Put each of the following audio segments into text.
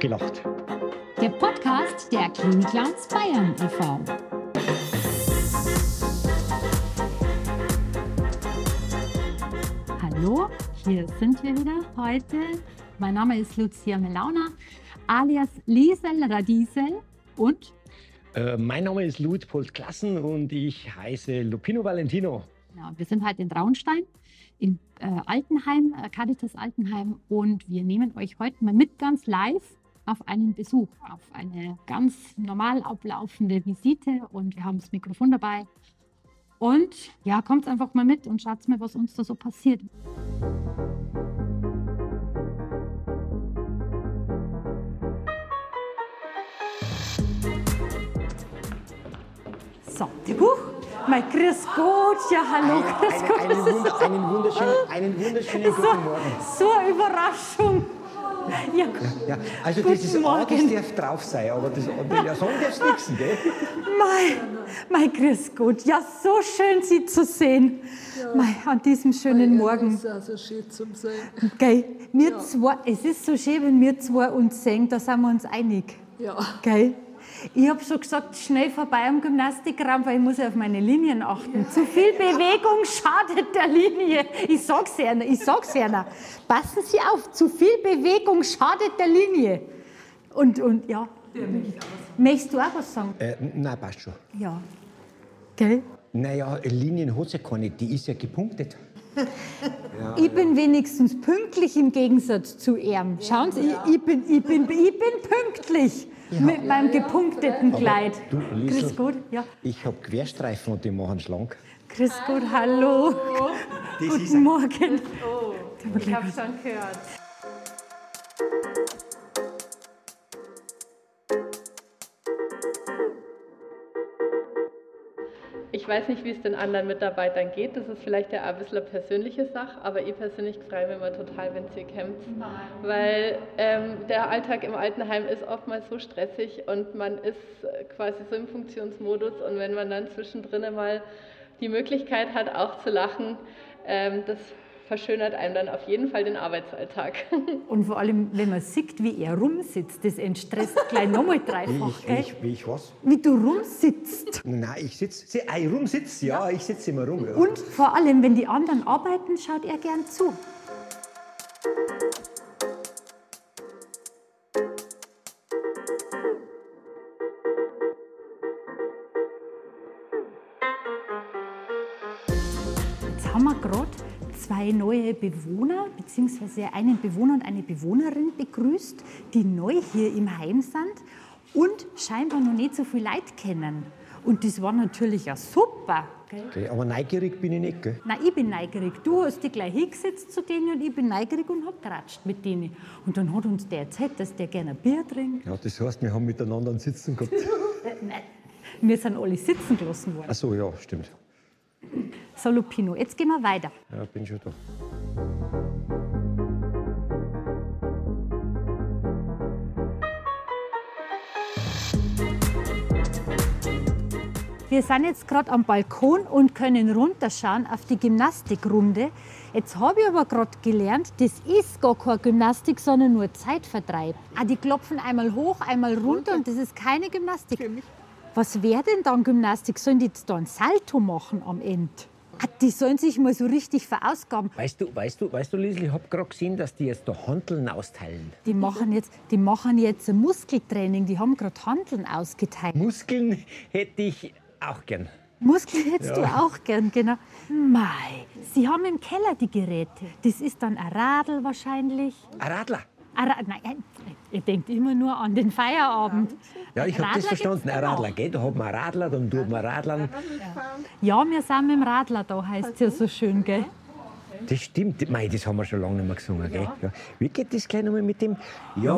gelacht. Der Podcast der Klinik-Clowns Bayern e.V. Hallo, hier sind wir wieder heute. Mein Name ist Lucia Melauna, alias Liesel Radiesel und Äh, mein Name ist Luitpold Klassen und ich heiße Lupino Valentino. ja, wir sind heute in Traunstein im äh, Altenheim, äh, Caritas Altenheim und wir nehmen euch heute mal mit ganz live auf einen Besuch, auf eine ganz normal ablaufende Visite und wir haben das Mikrofon dabei. Und ja, kommt einfach mal mit und schaut mal, was uns da so passiert. So, die Buch. Mein Grüß Gott, ja hallo, grüß Gott. einen, einen, wunderschönen, einen wunderschönen guten Morgen. So eine Überraschung. Ja, Ja, also Guten das ist Morgen. alles darf drauf sein, aber das andere ja, sagen darfst nichts, gell? mein, mein Grüß Gott. Ja, so schön, Sie zu sehen. Mein, an diesem schönen Morgen. Es ist auch so schön zum Sein. Gell? Wir zwei, es ist so schön, wenn wir zwei uns sehen, da sind wir uns einig. Ja. Gell? Ich habe schon gesagt, schnell vorbei am Gymnastikraum, weil ich muss ja auf meine Linien achten. Zu viel Bewegung schadet der Linie. Ich sag's Ihnen, ich sag's Ihnen. Passen Sie auf, zu viel Bewegung schadet der Linie. Und, und ja. Möchtest du auch was sagen? Äh, nein, passt schon. Ja. Gell? Naja, Linien hat sie keine, die ist ja gepunktet. Ich bin wenigstens pünktlich im Gegensatz zu ihm. Schauen Sie, ich, ich, bin, ich, bin, ich bin pünktlich mit meinem gepunkteten Kleid. du, Liesl, Grüß Gott, ja. Ich habe Querstreifen und die machen schlank. Grüß Gott, hallo. Das ist Guten Morgen. Ich habe schon gehört. Weiß nicht, wie es den anderen Mitarbeitern geht. Das ist vielleicht ja auch ein bisschen eine persönliche Sache, aber ich persönlich freue mich immer total, wenn ihr kämpft. Weil ähm, der Alltag im Altenheim ist oftmals so stressig und man ist äh, quasi so im Funktionsmodus und wenn man dann zwischendrin mal die Möglichkeit hat, auch zu lachen, ähm, das verschönert einem dann auf jeden Fall den Arbeitsalltag. Und vor allem, wenn man sieht, wie er rumsitzt, das entstresst gleich nochmal Wie dreifach. ich, wie Gell? ich, wie ich was? Wie du rumsitzt. Nein, ich sitze. Sie, ich rumsitze, ja, ich sitze immer rum. Ja. Und vor allem, wenn die anderen arbeiten, schaut er gern zu. Zwei neue Bewohner, beziehungsweise einen Bewohner und eine Bewohnerin begrüßt, die neu hier im Heim sind und scheinbar noch nicht so viel Leute kennen. Und das war natürlich ja super. Gell? Okay, aber neugierig bin ich nicht, gell? Nein, ich bin neugierig. Du hast dich gleich hingesetzt zu denen und ich bin neugierig und hab geratscht mit denen. Und dann hat uns der erzählt, dass der gerne ein Bier trinkt. Ja, das heißt, wir haben miteinander einen Sitzen gehabt. Nein, wir sind alle sitzen gelassen worden. Ach so, ja, stimmt. So, Lupino, jetzt gehen wir weiter. Ja, bin schon da. Wir sind jetzt gerade am Balkon und können runterschauen auf die Gymnastikrunde. Jetzt habe ich aber gerade gelernt, das ist gar keine Gymnastik, sondern nur Zeitvertreib. Ah, die klopfen einmal hoch, einmal runter und das ist keine Gymnastik. Was wäre denn dann Gymnastik? Sollen die jetzt da ein Salto machen am Ende? Ah, die sollen sich mal so richtig verausgaben. Weißt du, weißt du, weißt du, Liesl, ich habe gerade gesehen, dass die jetzt da Hanteln austeilen. Die machen jetzt, die machen jetzt ein Muskeltraining. Die haben gerade Handeln ausgeteilt. Muskeln hätte ich auch gern. Muskeln hättest du auch gern, genau. Mei, Sie haben im Keller die Geräte. Das ist dann ein Radl wahrscheinlich. Ein Radler. Nein, ihr denkt immer nur an den Feierabend. Ja, ich habe das verstanden. Ein. Radler, gell? Da hat man Radler, dann tut man Radlern. Ja, wir sind mit dem Radler da, heißt ja so schön, gell? Das stimmt. Mei, das haben wir schon lange nicht mehr gesungen, gell? Ja. Wie geht das gleich nochmal mit dem? Ja,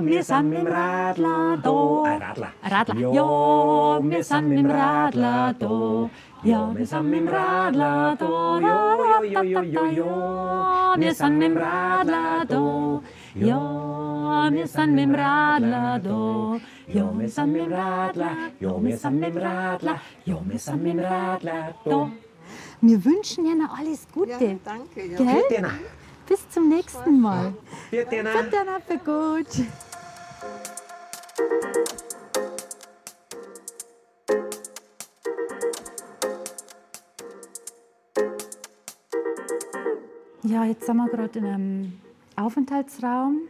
wir sind mit dem Radler da. Ein Radler. Radler. Ja, wir sind mit dem Radler da. Ja, wir sind mit dem Radler da. Ja, ja, ja, ja, ja. Wir sind mit dem Radler da. Ja, wir sind mit dem Radler da. Ja, wir sind mit dem Radler. Ja, wir sind mit dem Radler. Ja, wir sind mit dem Radler da. Wir wünschen Ihnen alles Gute. Ja, danke. Ja. Gell? Bis zum nächsten Mal. Bitte, für gut. Ja, jetzt sind wir gerade in einem Aufenthaltsraum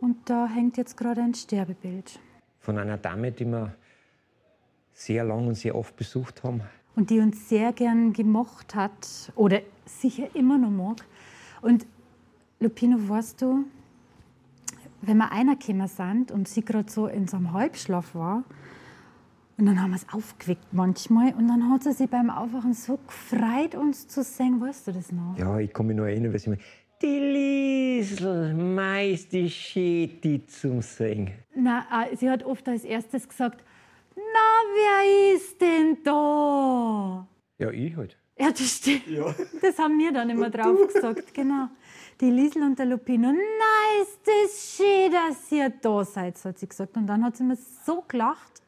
und da hängt jetzt gerade ein Sterbebild. Von einer Dame, die wir sehr lang und sehr oft besucht haben. Und die uns sehr gern gemocht hat oder sicher immer noch mag. Und Lupino, weißt du, wenn wir einer gekommen sind und sie gerade so in so einem Halbschlaf war, und dann haben wir es aufgeweckt manchmal. Und dann hat sie sich beim Aufwachen so gefreut, uns zu sehen. Weißt du das noch? Ja, ich kann mich noch erinnern, weil sie mir die Liesel, meist die Schäti zum Singen. Na, äh, sie hat oft als erstes gesagt, na, wer ist denn da? Ja, ich halt. Ja, das stimmt. Das haben wir dann immer drauf gesagt, genau. Die Liesel und der Lupino, na, ist das schön, dass ihr da seid, hat sie gesagt. Und dann hat sie mir so gelacht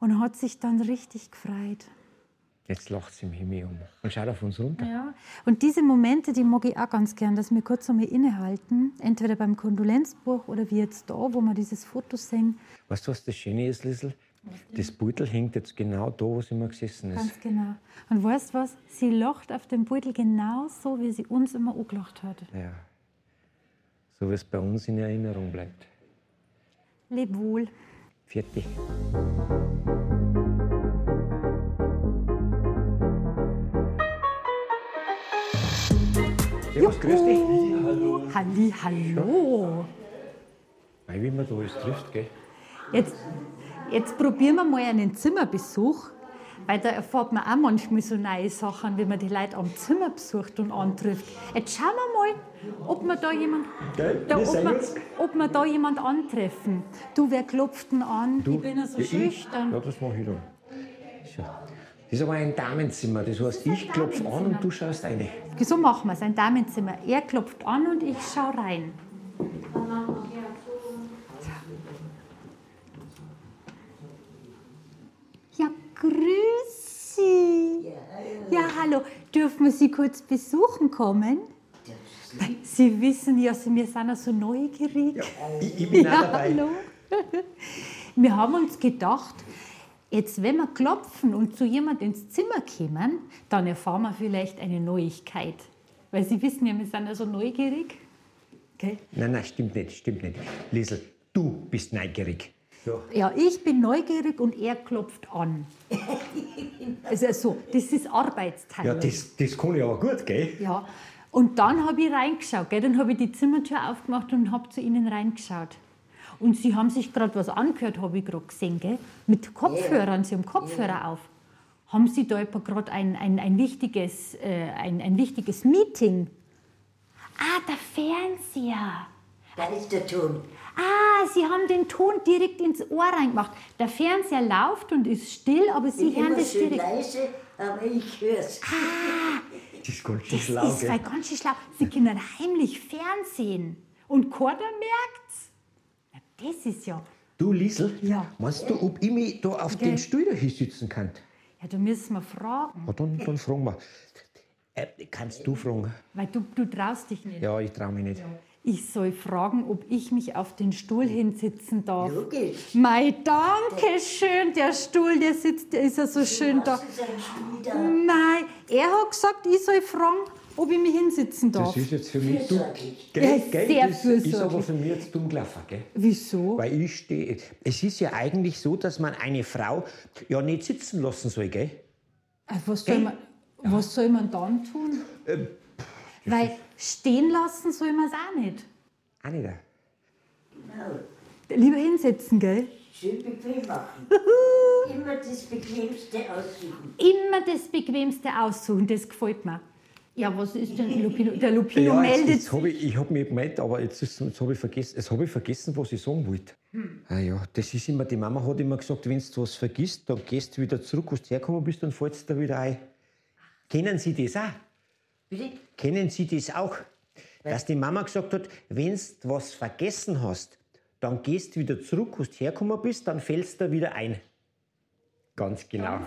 und hat sich dann richtig gefreut. Jetzt lacht sie mich um und schaut auf uns runter. Ja. Und diese Momente, die mag ich auch ganz gern, dass wir kurz einmal innehalten, entweder beim Kondolenzbuch oder wie jetzt da, wo wir dieses Foto sehen. Weißt du, was das Schöne ist, Liesel? Das Beutel hängt jetzt genau da, wo sie immer gesessen ist. Ganz genau. Und weißt du was? Sie lacht auf dem Beutel genauso, wie sie uns immer angelacht hat. Ja. So wie es bei uns in Erinnerung bleibt. Leb wohl. Vierte. Servus, grüß dich. Halli, hallo. Weil wie man da alles trifft, gell? Jetzt, jetzt probieren wir mal einen Zimmerbesuch, weil da erfährt man auch manchmal so neue Sachen, wenn man die Leute am Zimmer besucht und antrifft. Jetzt schauen wir mal, ob wir da jemand, da, ob, wir, ob wir da jemand antreffen. Du, wer klopft denn an? Du, ich bin ja so ja, schüchtern. Ja, das mache ich dann. Schau. Das ist aber ein Damenzimmer. Das heißt, ich klopfe an und du schaust rein. So machen wir es, ein Damenzimmer. Er klopft an und ich schaue rein. Ja, grüß Sie. Ja, hallo. Dürfen wir Sie kurz besuchen kommen? Sie wissen ja, Sie- wir sind ja so neugierig. Ich, ich bin Ja, dabei. hallo. Wir haben uns gedacht, jetzt wenn wir klopfen und zu jemand ins Zimmer kommen, dann erfahren wir vielleicht eine Neuigkeit. Weil Sie wissen ja, wir sind ja so neugierig. Gell? Nein, nein, stimmt nicht, stimmt nicht. Liesel, du bist neugierig. Ja. Ja, ich bin neugierig und er klopft an. Also so, das ist Arbeitsteilung. Ja, das, das kann ich aber gut, gell? Ja. Und dann habe ich reingeschaut. Gell? Dann habe ich die Zimmertür aufgemacht und habe zu ihnen reingeschaut. Und sie haben sich gerade was angehört, habe ich gerade gesehen. Gell? Mit Kopfhörern, sie haben Kopfhörer auf. Haben sie da gerade ein, ein, ein, wichtiges, äh, ein, ein wichtiges Meeting? Ah, der Fernseher. Da ist der Ton. Ah, Sie haben den Ton direkt ins Ohr reingemacht. Der Fernseher läuft und ist still, aber Sie Bin hören immer das schön direkt. leise, aber ich hör's. Das ist ganz schön Das schlau, ist gell? weil ganz schön schlau. Sie können heimlich Fernsehen. Und keiner merkt's. Das ist ja. Du, Liesel, Ja. meinst du, ob ich mich da auf Gell? den Stuhl da hinsitzen kann? Ja, da müssen wir fragen. Ja, dann, dann fragen wir. Äh, kannst du fragen? Weil du, du traust dich nicht. Ja, ich traue mich nicht. Ich soll fragen, ob ich mich auf den Stuhl hinsitzen darf. Logisch. Mei, danke schön. Der Stuhl, der sitzt, der ist ja so schön da. Nein, er hat gesagt, ich soll fragen, ob ich mich hinsitzen darf. Das ist jetzt für mich dumm. Gell, ist gell, sehr das ist aber für mich jetzt dumm gelaufen, gell? Wieso? Weil ich stehe. Es ist ja eigentlich so, dass man eine Frau ja nicht sitzen lassen soll, gell? Äh, Was soll, man, was soll man dann tun? Ähm, Weil stehen lassen soll man es auch nicht. Auch nicht. Genau. Lieber hinsetzen, gell? Schön bequem machen. Immer das Bequemste aussuchen. Immer das Bequemste aussuchen, das gefällt mir. Ja, was ist denn Lupino? Der Lupino Ja, jetzt, meldet jetzt habe ich, ich hab mich gemeldet, aber jetzt, ist- jetzt habe ich, vergessen- jetzt hab ich vergessen, was ich sagen wollte. Ah ja, das ist immer, die Mama hat immer gesagt, wenn du was vergisst, dann gehst du wieder zurück, wo du hergekommen bist, dann fällst du da wieder ein. Kennen Sie das auch? Bitte? Kennen Sie das auch? Dass die Mama gesagt hat, wenn du was vergessen hast, dann gehst du wieder zurück, wo du hergekommen bist, dann fällst du da wieder ein. Ganz genau.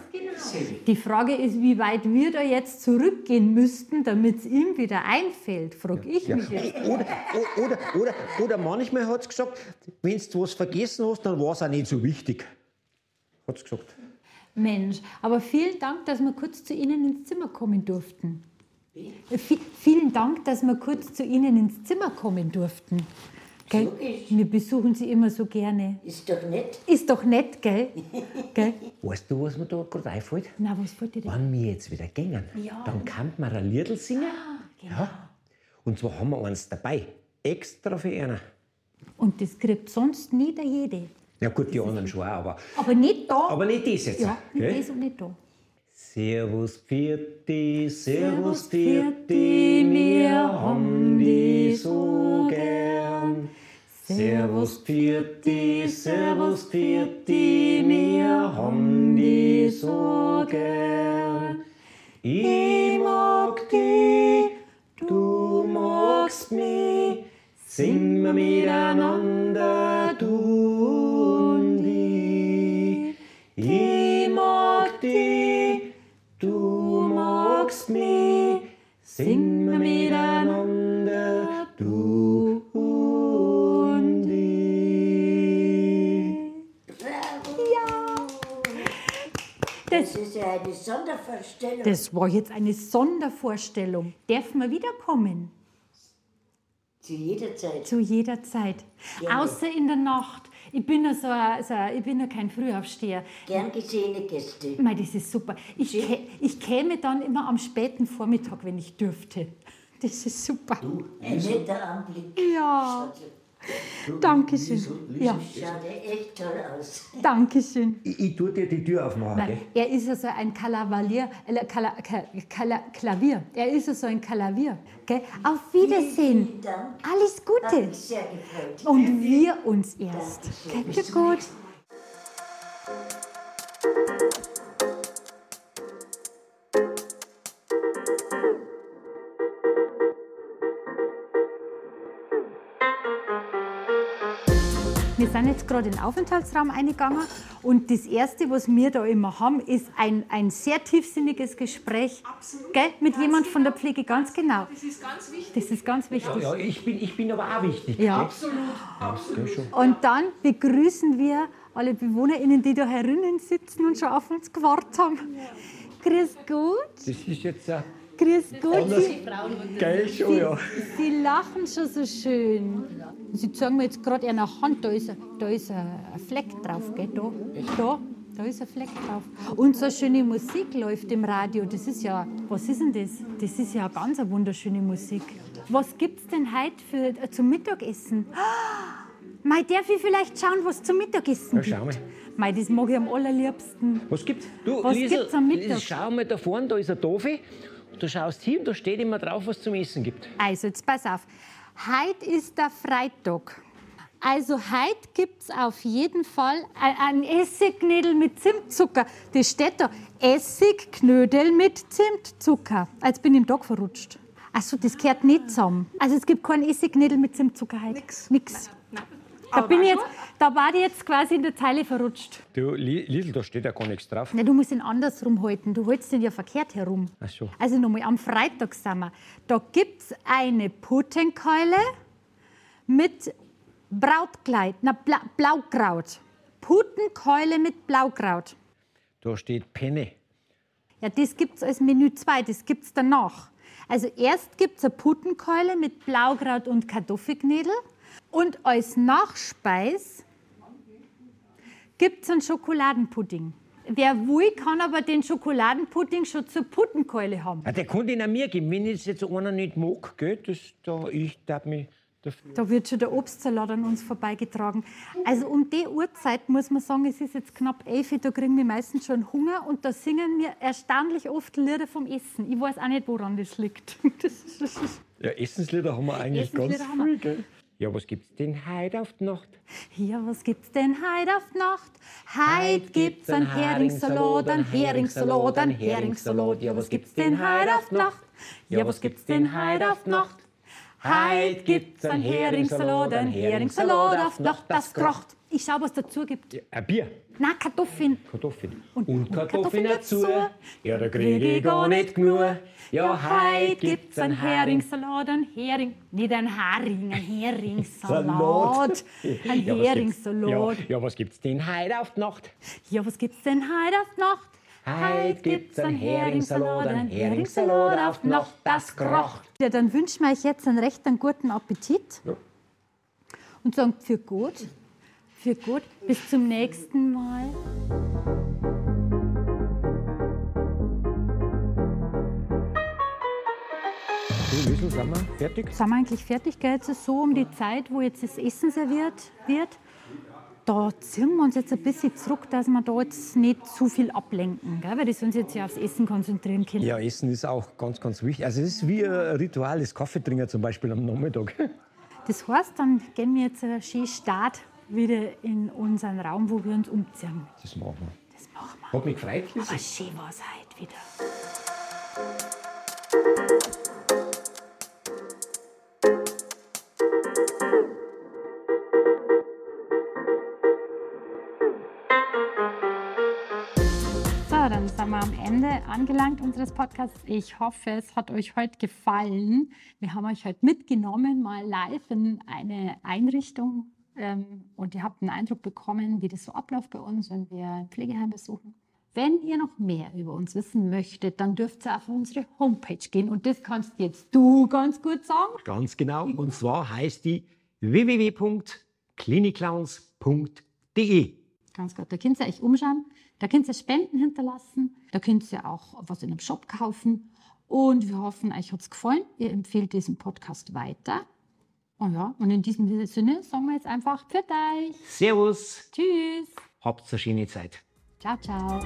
Die Frage ist, wie weit wir da jetzt zurückgehen müssten, damit es ihm wieder einfällt, frage ich Ja. mich jetzt. Oder, oder, oder, oder manchmal hat es gesagt, wenn du was vergessen hast, dann war es auch nicht so wichtig. Hat es gesagt. Mensch, aber vielen Dank, dass wir kurz zu Ihnen ins Zimmer kommen durften. Äh, vi- vielen Dank, dass wir kurz zu Ihnen ins Zimmer kommen durften. Gell? Wir besuchen Sie immer so gerne. Ist doch nett. Ist doch nett, gell? gell? Weißt du, was mir da gerade einfällt? Na, was wollt ihr denn? Wenn wir jetzt wieder gehen, dann kann man ein Liedl singen. Ja. Und zwar haben wir eins dabei. Extra für einen. Und das kriegt sonst nie der jede. Ja gut, die anderen schon auch, aber, Aber nicht da. aber nicht das jetzt. ja, nicht gell? das und nicht da. Servus Pfirti, Servus Pfirti, wir haben die so gern. Servus Pfirti, Servus Pfirti, wir haben die so gern. Ich mag dich, du magst mich, sing wir miteinander, du und ich. Ich mag dich, du magst mich, sing Das ist ja eine Sondervorstellung. Das war jetzt eine Sondervorstellung. Dürfen wir wiederkommen? Zu jeder Zeit. Zu jeder Zeit. Gerne. Außer in der Nacht. Ich bin ja so, ein- so, ein- ich bin ja kein Frühaufsteher. Gern gesehene Gäste. Mei, das ist super. Ich, kä ich käme dann immer am späten Vormittag, wenn ich dürfte. Das ist super. Ein netter Anblick. Ja, Dankeschön. Ja, Schaut ja echt toll aus. Dankeschön. Ich, ich tue dir die Tür aufmachen, Nein, gell? er ist ja so ein Kalavalier, äh, Kala, Ka, Kala, Klavier. Er ist ja so ein Klavier. Gell? Auf Wiedersehen. Vielen Dank. Alles Gute. Und wir uns erst. Schon gut. Wir sind jetzt gerade in den Aufenthaltsraum eingegangen und das Erste, was wir da immer haben, ist ein, ein sehr tiefsinniges Gespräch gell? mit jemand von der Pflege, ganz genau. Das ist ganz wichtig. Das ist ganz wichtig. Ja, ich bin, ich bin aber auch wichtig. Ja. Absolut. schon. Und dann begrüßen wir alle BewohnerInnen, die da herinnen sitzen und schon auf uns gewartet haben. Grüß Gott, Das ist jetzt ein grüß Gott. Sie, Geil schon, ja. Sie lachen schon so schön. Sie zeigen mir jetzt gerade in der Hand, da ist, ein- da ist ein Fleck drauf, gell? Da, da, da ist ein Fleck drauf. Und so schöne Musik läuft im Radio. Das ist ja, was ist denn das? Das ist ja ganz eine wunderschöne Musik. Was gibt's denn heute für, äh, zum Mittagessen? Ah, Mei, darf ich vielleicht schauen, was zum Mittagessen Ja, gibt? schau mal. Mei, das mag ich am allerliebsten. Was gibt's? Du, Was Liesel, gibt's am Mittag? Liesel, Schau mal da vorne, da ist ein Tofi. Du schaust hin, da steht immer drauf, was zum Essen gibt. Also, jetzt pass auf. Heute ist der Freitag. Also, heute gibt es auf jeden Fall ein, ein Essignödel mit Zimtzucker. Das steht da. Essignödel mit Zimtzucker. Jetzt bin ich im Tag verrutscht. Achso, das gehört nicht zusammen. Also, es gibt kein Essignödel mit Zimtzucker heute. Nix. Nix. Da, bin ich jetzt, da war ich jetzt quasi in der Zeile verrutscht. Du, Li- Liesel, da steht ja gar nichts drauf. Na, du musst ihn andersrum halten. Du hältst ihn ja verkehrt herum. Ach so. Also nochmal, am Freitag sind wir. Da gibt es eine Putenkeule mit Brautkleid, na, Bla Blaukraut. Putenkeule mit Blaukraut. Da steht Penne. Ja, das gibt es als Menü 2, das gibt es danach. Also erst gibt es eine Putenkeule mit Blaukraut und Kartoffelknödel und als Nachspeis gibt es einen Schokoladenpudding. Wer will, kann aber den Schokoladenpudding schon zur Putenkeule haben. Ah, der konnte ihn auch mir geben. Wenn es jetzt einer nicht mag, gell, das, da, ich darf mich dafür. Da wird schon der Obstsalat an uns vorbeigetragen. Also um die Uhrzeit muss man sagen, es ist jetzt knapp elf, da kriegen wir meistens schon Hunger und da singen wir erstaunlich oft Lieder vom Essen. Ich weiß auch nicht, woran das liegt. Das Ja, Essenslieder haben wir eigentlich ganz viel, gell? Ja, was gibt's denn heute auf die Nacht? Ja, was gibt's denn heute auf die Nacht? Heute gibt's ein Heringssalat, ein Heringssalat, ein Heringssalat. Ja, was gibt's denn heute auf die Nacht? Ja, was gibt's denn heute auf die Nacht? Heute gibt's ein Heringssalat, ein Heringssalat auf die Nacht, das kracht. Ich schau, was dazu gibt. Ein Bier. Na, Kartoffeln. Kartoffeln. Und- Und, Kartoffeln Kartoffeln dazu. Ja, da kriege ich gar nicht genug. Ja, heute gibt's einen Heringssalat, ein Hering. Nicht ein Hering, ein Heringssalat. Ein Ja, Heringssalat. Ja, ja, was gibt's denn heute auf die Nacht? Ja, was gibt's denn heute auf die Nacht? Heute gibt's einen Heringssalat, ein Heringssalat auf die Nacht, das kracht. Ja, dann wünschen wir euch jetzt einen recht einen guten Appetit. Ja. Und sagen für gut. Für gut. Bis zum nächsten Mal. So, Wiesel, sind wir fertig? Sind wir eigentlich fertig? Gell? Jetzt ist so um die Zeit, wo jetzt das Essen serviert wird. Da ziehen wir uns jetzt ein bisschen zurück, dass wir da jetzt nicht zu viel ablenken. Gell? Weil das uns jetzt ja aufs Essen konzentrieren können. Ja, Essen ist auch ganz, ganz wichtig. Also es ist wie ein Ritual, das Kaffeetrinken zum Beispiel am Nachmittag. Das heißt, dann gehen wir jetzt einen schönen Start wieder in unseren Raum, wo wir uns umziehen. Das machen wir. Das machen wir. Hat mich gefreut. Aber schön war es heute wieder. So, dann sind wir am Ende angelangt unseres Podcasts. Ich hoffe, es hat euch heute gefallen. Wir haben euch heute mitgenommen, mal live in eine Einrichtung. Ähm, und ihr habt einen Eindruck bekommen, wie das so abläuft bei uns, wenn wir ein Pflegeheim besuchen. Wenn ihr noch mehr über uns wissen möchtet, dann dürft ihr auf unsere Homepage gehen. Und das kannst jetzt du ganz gut sagen. Ganz genau. Und zwar heißt die www.kliniclowns.de. Ganz gut. Da könnt ihr euch umschauen. Da könnt ihr Spenden hinterlassen. Da könnt ihr auch was in einem Shop kaufen. Und wir hoffen, euch hat es gefallen. Ihr empfehlt diesen Podcast weiter. Oh ja, und in diesem Sinne sagen wir jetzt einfach für euch. Servus, Tschüss. habt eine schöne Zeit. Ciao, ciao.